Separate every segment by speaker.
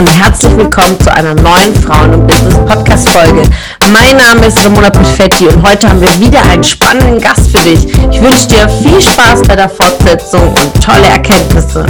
Speaker 1: und herzlich willkommen zu einer neuen Frauen- und Business-Podcast-Folge. Mein Name ist Ramona Perfetti und heute haben wir wieder einen spannenden Gast für dich. Ich wünsche dir viel Spaß bei der Fortsetzung und tolle Erkenntnisse.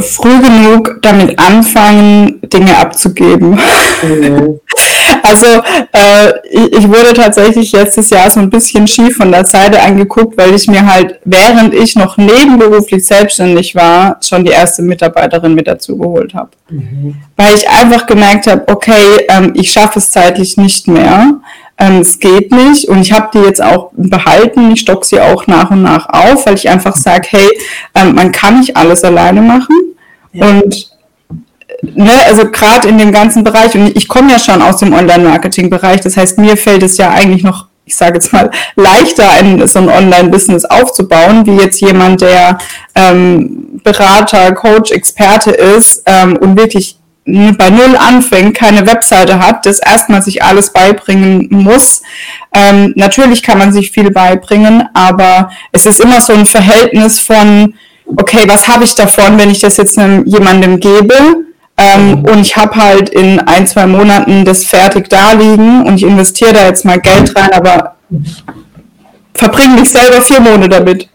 Speaker 2: früh genug damit anfangen, Dinge abzugeben. Mhm. Also äh, ich, ich, wurde tatsächlich letztes Jahr so ein bisschen schief von der Seite angeguckt, weil ich mir halt, während ich noch nebenberuflich selbstständig war, schon die erste Mitarbeiterin mit dazu geholt habe. Mhm. Weil ich einfach gemerkt habe, okay, ähm, ich schaffe es zeitlich nicht mehr. Ähm, es geht nicht und ich habe die jetzt auch behalten. Ich stock sie auch nach und nach auf, weil ich einfach sage, hey, ähm, man kann nicht alles alleine machen. Ja. Und ne, also gerade in dem ganzen Bereich, und ich komme ja schon aus dem Online-Marketing-Bereich, das heißt, mir fällt es ja eigentlich noch, ich sage jetzt mal, leichter, ein, so ein Online-Business aufzubauen, wie jetzt jemand, der ähm, Berater, Coach, Experte ist ähm, und wirklich bei Null anfängt, keine Webseite hat, das erstmal sich alles beibringen muss. Ähm, natürlich kann man sich viel beibringen, aber es ist immer so ein Verhältnis von, okay, was habe ich davon, wenn ich das jetzt einem, jemandem gebe? Ähm, und ich habe halt in ein, zwei Monaten das fertig da liegen und ich investiere da jetzt mal Geld rein, aber verbringe mich selber vier Monate damit.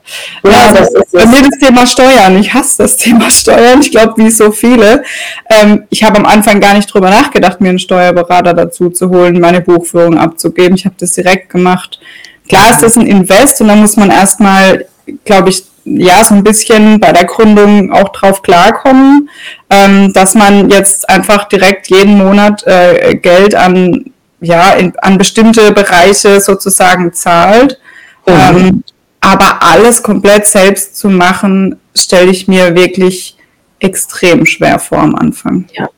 Speaker 2: Ja, also, das ist bei mir das Thema Steuern. Ich hasse das Thema Steuern. Ich glaube, wie so viele. Ähm, ich habe am Anfang gar nicht drüber nachgedacht, mir einen Steuerberater dazu zu holen, meine Buchführung abzugeben. Ich habe das direkt gemacht. Klar ist das ein Invest und da muss man erstmal, glaube ich, ja, so ein bisschen bei der Gründung auch drauf klarkommen, ähm, dass man jetzt einfach direkt jeden Monat äh, Geld an, ja, in, an bestimmte Bereiche sozusagen zahlt. Mhm. Ähm, aber alles komplett selbst zu machen, stelle ich mir wirklich extrem schwer vor am Anfang.
Speaker 1: Ja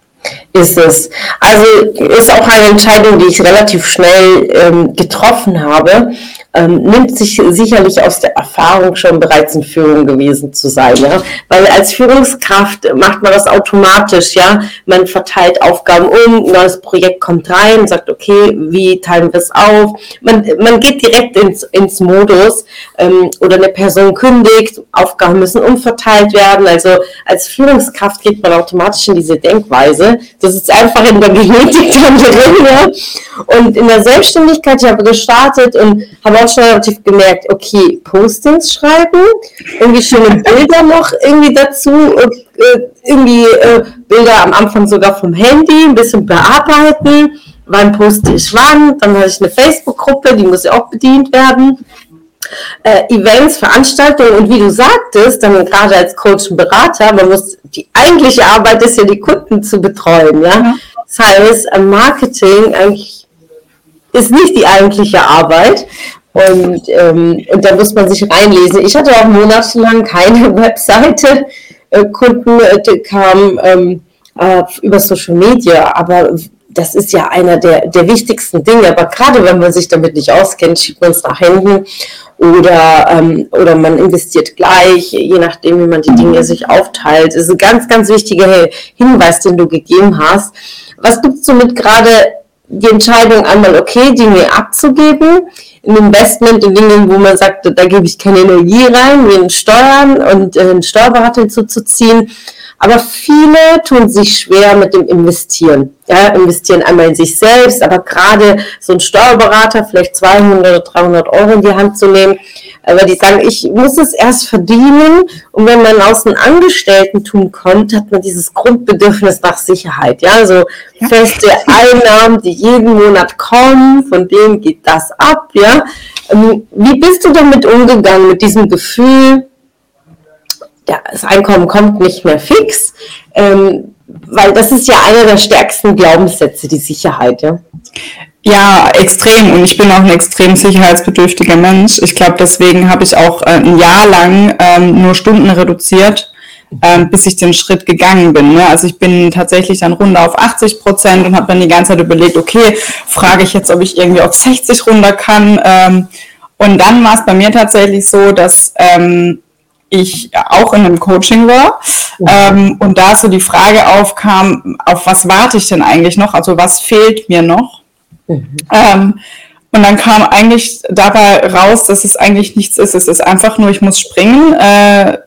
Speaker 1: ist es. Also ist auch eine Entscheidung, die ich relativ schnell ähm, getroffen habe. Ähm, nimmt sich sicherlich aus der Erfahrung schon bereits in Führung gewesen zu sein, ja. Weil als Führungskraft macht man das automatisch, ja. Man verteilt Aufgaben um, ein neues Projekt kommt rein, sagt, okay, wie teilen wir es auf? Man, man geht direkt ins, ins Modus ähm, oder eine Person kündigt, Aufgaben müssen umverteilt werden. Also als Führungskraft geht man automatisch in diese Denkweise. Das ist einfach in der Genetik drin. Ja? Und in der Selbstständigkeit, ich habe gestartet und habe auch schon relativ gemerkt, okay, Postings schreiben, irgendwie schöne Bilder noch irgendwie dazu, äh, irgendwie äh, Bilder am Anfang sogar vom Handy, ein bisschen bearbeiten. Wann poste ich wann? Dann hatte ich eine Facebook-Gruppe, die muss ja auch bedient werden äh, Events, Veranstaltungen und wie du sagtest, dann gerade als Coach und Berater, man muss, die eigentliche Arbeit ist ja die Kunden zu betreuen, ja. Das heißt, Marketing eigentlich ist nicht die eigentliche Arbeit und, ähm, und da muss man sich reinlesen. Ich hatte auch monatelang keine Webseite, äh, Kunden äh, kamen ähm, äh, über Social Media, aber das ist ja einer der, der wichtigsten Dinge. Aber gerade wenn man sich damit nicht auskennt, schiebt man es nach hinten oder, ähm, oder man investiert gleich, je nachdem, wie man die Dinge sich aufteilt. Das ist ein ganz, ganz wichtiger Hinweis, den du gegeben hast. Was gibst du mit gerade die Entscheidung einmal, okay, Dinge abzugeben, ein Investment in Dinge, wo man sagt, da gebe ich keine Energie rein, wie in Steuern und äh, einen Steuerberater hinzuzuziehen aber viele tun sich schwer mit dem Investieren. Ja, investieren einmal in sich selbst, aber gerade so ein Steuerberater, vielleicht 200 oder 300 Euro in die Hand zu nehmen, aber die sagen, ich muss es erst verdienen und wenn man aus einem Angestellten-Tun kommt, hat man dieses Grundbedürfnis nach Sicherheit. Ja, also ja. feste Einnahmen, die jeden Monat kommen, von denen geht das ab. Ja, ähm, wie bist du damit umgegangen mit diesem Gefühl? das Einkommen kommt nicht mehr fix, ähm, weil das ist ja einer der stärksten Glaubenssätze, die Sicherheit, ja.
Speaker 2: Ja, extrem. Und ich bin auch ein extrem sicherheitsbedürftiger Mensch. Ich glaube, deswegen habe ich auch äh, ein Jahr lang ähm, nur Stunden reduziert, ähm, bis ich den Schritt gegangen bin. Ne? Also ich bin tatsächlich dann runter auf 80 Prozent und habe dann die ganze Zeit überlegt, okay, frage ich jetzt, ob ich irgendwie auf 60 runter kann. Ähm, und dann war es bei mir tatsächlich so, dass ähm, ich auch in einem Coaching war ähm, und da so die Frage aufkam, auf was warte ich denn eigentlich noch? Also was fehlt mir noch? Mhm. Ähm, und dann kam eigentlich dabei raus, dass es eigentlich nichts ist. Es ist einfach nur, ich muss springen. Äh,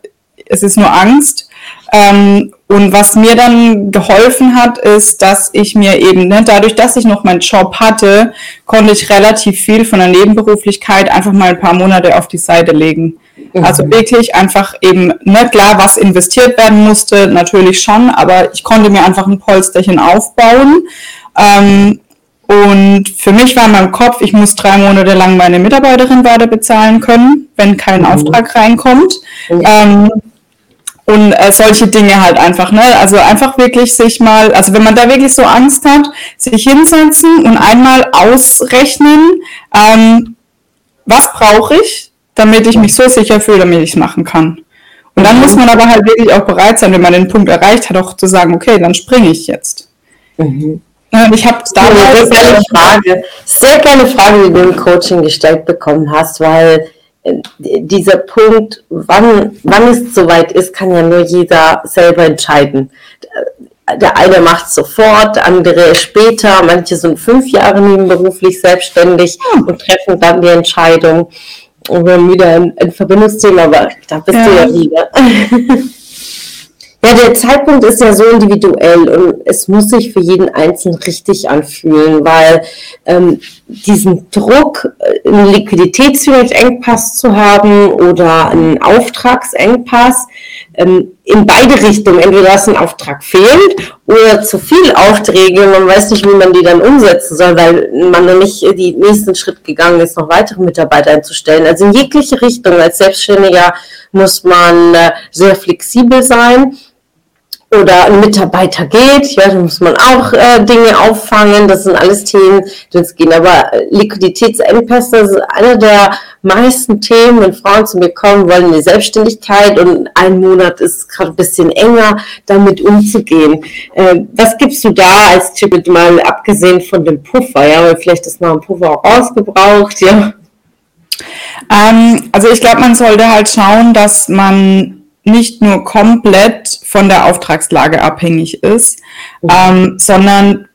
Speaker 2: es ist nur Angst. Ähm, und was mir dann geholfen hat, ist, dass ich mir eben, ne, dadurch, dass ich noch meinen Job hatte, konnte ich relativ viel von der Nebenberuflichkeit einfach mal ein paar Monate auf die Seite legen. Mhm. Also wirklich einfach eben, ne, klar, was investiert werden musste, natürlich schon, aber ich konnte mir einfach ein Polsterchen aufbauen. Ähm, und für mich war in meinem Kopf, ich muss drei Monate lang meine Mitarbeiterin weiter bezahlen können, wenn kein mhm. Auftrag reinkommt. Mhm. Ähm, und äh, solche Dinge halt einfach, ne? Also einfach wirklich sich mal, also wenn man da wirklich so Angst hat, sich hinsetzen und einmal ausrechnen, ähm, was brauche ich, damit ich mich so sicher fühle, damit ich es machen kann. Und dann mhm. muss man aber halt wirklich auch bereit sein, wenn man den Punkt erreicht hat, auch zu sagen, okay, dann springe ich jetzt. Mhm.
Speaker 1: Ich habe damals sehr gerne Frage, sehr gerne Frage, die du im Coaching gestellt bekommen hast, weil äh, dieser Punkt, wann, wann es soweit ist, kann ja nur jeder selber entscheiden. Der eine macht sofort, andere später, manche sind fünf Jahre nebenberuflich selbstständig hm. und treffen dann die Entscheidung. Und wir haben wieder ein, ein Verbindungsthema, aber da bist ja. du ja wieder. Ja, der Zeitpunkt ist ja so individuell und es muss sich für jeden Einzelnen richtig anfühlen, weil ähm, diesen Druck, äh, einen Liquiditätsengpass zu haben oder einen Auftragsengpass, ähm, in beide Richtungen, entweder dass ein Auftrag fehlt oder zu viel Aufträge, man weiß nicht, wie man die dann umsetzen soll, weil man noch nicht den nächsten Schritt gegangen ist, noch weitere Mitarbeiter einzustellen. Also in jegliche Richtung als Selbstständiger muss man äh, sehr flexibel sein oder ein Mitarbeiter geht, ja, da muss man auch äh, Dinge auffangen, das sind alles Themen, die uns gehen. Aber Liquiditätsengpässe ist einer der meisten Themen, wenn Frauen zu mir kommen, wollen eine Selbstständigkeit und ein Monat ist gerade ein bisschen enger, damit umzugehen. Äh, was gibst du da als Tipp, mal abgesehen von dem Puffer, ja, weil vielleicht ist noch ein Puffer auch ausgebraucht, ja?
Speaker 2: Ähm, also ich glaube, man sollte halt schauen, dass man nicht nur komplett von der Auftragslage abhängig ist, ähm, sondern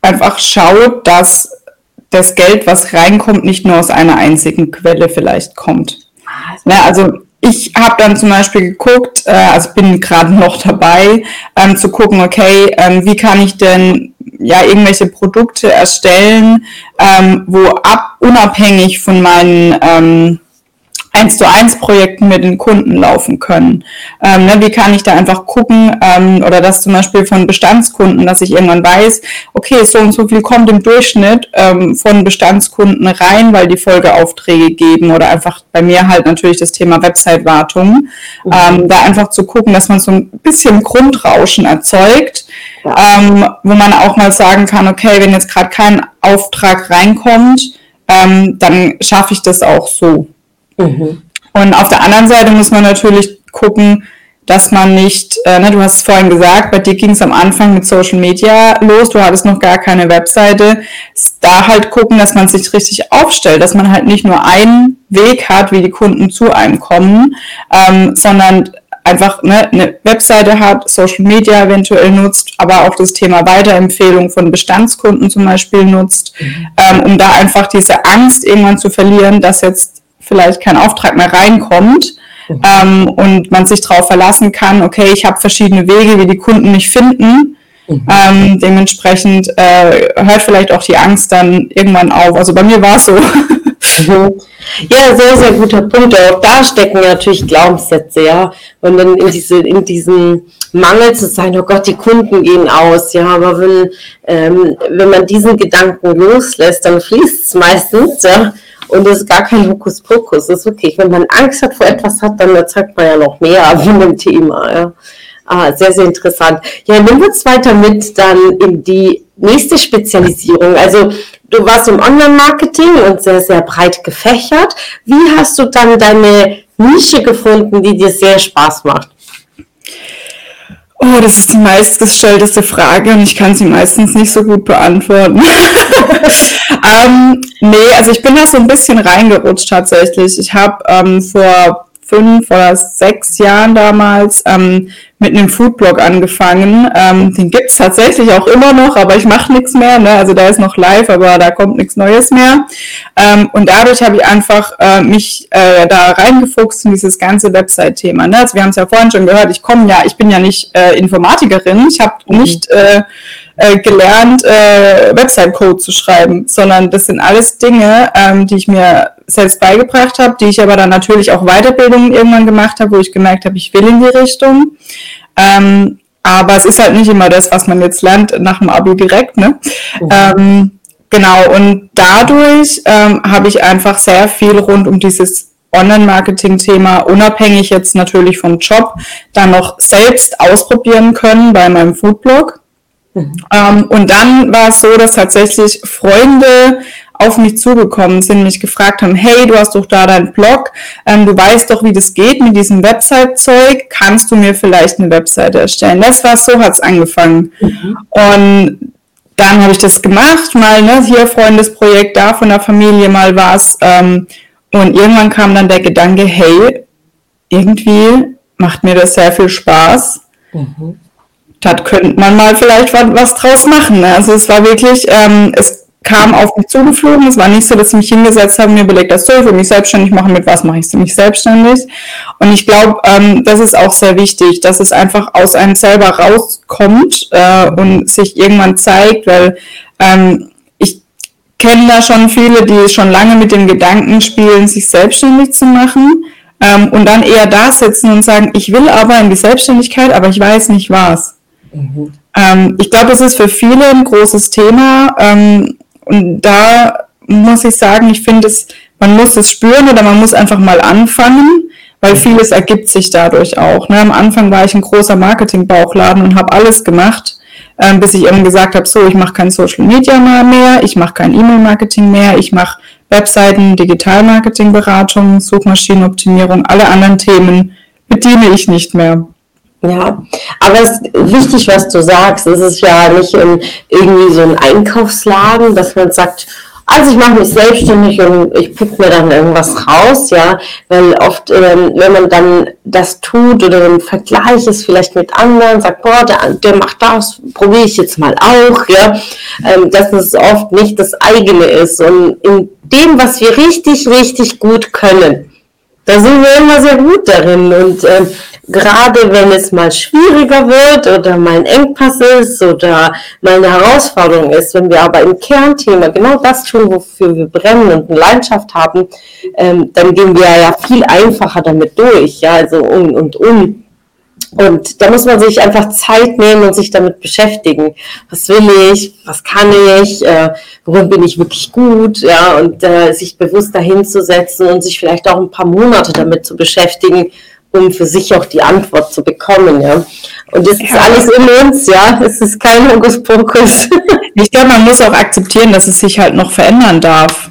Speaker 2: einfach schaut, dass das Geld, was reinkommt, nicht nur aus einer einzigen Quelle vielleicht kommt. Ah, ja, also ich habe dann zum Beispiel geguckt, äh, also bin gerade noch dabei, ähm, zu gucken, okay, ähm, wie kann ich denn ja irgendwelche Produkte erstellen, ähm, wo ab unabhängig von meinen ähm, eins zu eins Projekten mit den Kunden laufen können. Ähm, ne, wie kann ich da einfach gucken ähm, oder das zum Beispiel von Bestandskunden, dass ich irgendwann weiß, okay, so und so viel kommt im Durchschnitt ähm, von Bestandskunden rein, weil die Folgeaufträge geben oder einfach bei mir halt natürlich das Thema Website-Wartung, mhm. Ähm, da einfach zu gucken, dass man so ein bisschen Grundrauschen erzeugt, ja. Ähm, wo man auch mal sagen kann, okay, wenn jetzt gerade kein Auftrag reinkommt, ähm, dann schaffe ich das auch so. Mhm. Und auf der anderen Seite muss man natürlich gucken, dass man nicht, äh, ne, du hast es vorhin gesagt, bei dir ging es am Anfang mit Social Media los, du hattest noch gar keine Webseite. Da halt gucken, dass man sich richtig aufstellt, dass man halt nicht nur einen Weg hat, wie die Kunden zu einem kommen, ähm, sondern einfach ne, eine Webseite hat, Social Media eventuell nutzt, aber auch das Thema Weiterempfehlung von Bestandskunden zum Beispiel nutzt, mhm. ähm, um da einfach diese Angst irgendwann zu verlieren, dass jetzt vielleicht kein Auftrag mehr reinkommt mhm. ähm, und man sich darauf verlassen kann, okay, ich habe verschiedene Wege, wie die Kunden mich finden. Mhm. Ähm, dementsprechend äh, hört vielleicht auch die Angst dann irgendwann auf. Also bei mir war es so.
Speaker 1: Mhm. Ja, sehr, sehr guter Punkt. Auch da stecken natürlich Glaubenssätze, ja. Und dann in, diese, in diesem Mangel zu sein, oh Gott, die Kunden gehen aus, ja, aber wenn, ähm, wenn man diesen Gedanken loslässt, dann fließt es meistens, ja. Und es ist gar kein Hokuspokus. Das ist wirklich, wenn man Angst hat vor etwas hat, dann erzeugt man ja noch mehr von dem Thema. Ja. Ah, sehr, sehr interessant. Ja, nehmen wir uns weiter mit dann in die nächste Spezialisierung. Also du warst im Online-Marketing und sehr, sehr breit gefächert. Wie hast du dann deine Nische gefunden, die dir sehr Spaß macht?
Speaker 2: Oh, das ist die meistgestellteste Frage und ich kann sie meistens nicht so gut beantworten. ähm, nee, also ich bin da so ein bisschen reingerutscht tatsächlich. Ich habe ähm, vor fünf oder sechs Jahren damals ähm, mit einem Foodblog angefangen. Ähm, den gibt's tatsächlich auch immer noch, aber ich mache nichts mehr. Ne? Also da ist noch live, aber da kommt nichts Neues mehr. Ähm, und dadurch habe ich einfach äh, mich äh, da reingefuchst in dieses ganze Website-Thema. Ne? Also wir haben es ja vorhin schon gehört, ich komme ja, ich bin ja nicht äh, Informatikerin, ich habe mhm. nicht äh, äh, gelernt, äh, Website-Code zu schreiben, sondern das sind alles Dinge, ähm, die ich mir selbst beigebracht habe, die ich aber dann natürlich auch Weiterbildungen irgendwann gemacht habe, wo ich gemerkt habe, ich will in die Richtung. Ähm, aber es ist halt nicht immer das, was man jetzt lernt nach dem Abi direkt. Ne? Mhm. Ähm, genau, und dadurch ähm, habe ich einfach sehr viel rund um dieses Online-Marketing-Thema, unabhängig jetzt natürlich vom Job, dann noch selbst ausprobieren können bei meinem Foodblog. Mhm. Ähm, und dann war es so, dass tatsächlich Freunde auf mich zugekommen sind, mich gefragt haben, hey, du hast doch da deinen Blog, ähm, du weißt doch, wie das geht mit diesem Website-Zeug, kannst du mir vielleicht eine Webseite erstellen? Das war so, hat's angefangen. Mhm. Und dann habe ich das gemacht, mal ne, hier Freundesprojekt, da von der Familie mal was. Ähm, und irgendwann kam dann der Gedanke, hey, irgendwie macht mir das sehr viel Spaß. Mhm. Da könnte man mal vielleicht was, was draus machen. Ne? Also es war wirklich, ähm, es kam auf mich zugeflogen. Es war nicht so, dass ich mich hingesetzt habe und mir überlegt, das soll ich mich selbstständig machen, mit was mache ich mich selbstständig. Und ich glaube, ähm, das ist auch sehr wichtig, dass es einfach aus einem selber rauskommt äh, und sich irgendwann zeigt, weil ähm, ich kenne da schon viele, die schon lange mit dem Gedanken spielen, sich selbstständig zu machen. Ähm, und dann eher da sitzen und sagen, ich will aber in die Selbstständigkeit, aber ich weiß nicht was. Mhm. Ähm, ich glaube, es ist für viele ein großes Thema. Ähm, und da muss ich sagen, ich finde es, man muss es spüren oder man muss einfach mal anfangen, weil vieles ergibt sich dadurch auch. Ne? Am Anfang war ich ein großer Marketing-Bauchladen und habe alles gemacht, ähm, bis ich eben gesagt habe, so, ich mache kein Social Media mehr, ich mache kein E-Mail-Marketing mehr, ich mache Webseiten, Digital-Marketing-Beratung, Suchmaschinenoptimierung, alle anderen Themen bediene ich nicht mehr.
Speaker 1: Ja, aber es ist wichtig, was du sagst. Es ist ja nicht in, irgendwie so ein Einkaufsladen, dass man sagt, also ich mache mich selbstständig und ich pick mir dann irgendwas raus, ja, weil oft, ähm, wenn man dann das tut oder im Vergleich ist vielleicht mit anderen, sagt, boah, der, der macht das, probiere ich jetzt mal auch, ja, ähm, dass es oft nicht das eigene ist. Und in dem, was wir richtig, richtig gut können, da sind wir immer sehr gut darin. Und ähm, gerade wenn es mal schwieriger wird oder mal ein Engpass ist oder mal eine Herausforderung ist, wenn wir aber im Kernthema genau das tun, wofür wir brennen und eine Leidenschaft haben, ähm, dann gehen wir ja viel einfacher damit durch, ja, also um und um. Und da muss man sich einfach Zeit nehmen und sich damit beschäftigen. Was will ich? Was kann ich? Äh, worin bin ich wirklich gut? Ja, und äh, sich bewusst dahin zu setzen und sich vielleicht auch ein paar Monate damit zu beschäftigen, um für sich auch die Antwort zu bekommen, ja. Und das ist alles in uns, ja. Es ist kein Hokuspokus.
Speaker 2: Ich glaube, man muss auch akzeptieren, dass es sich halt noch verändern darf.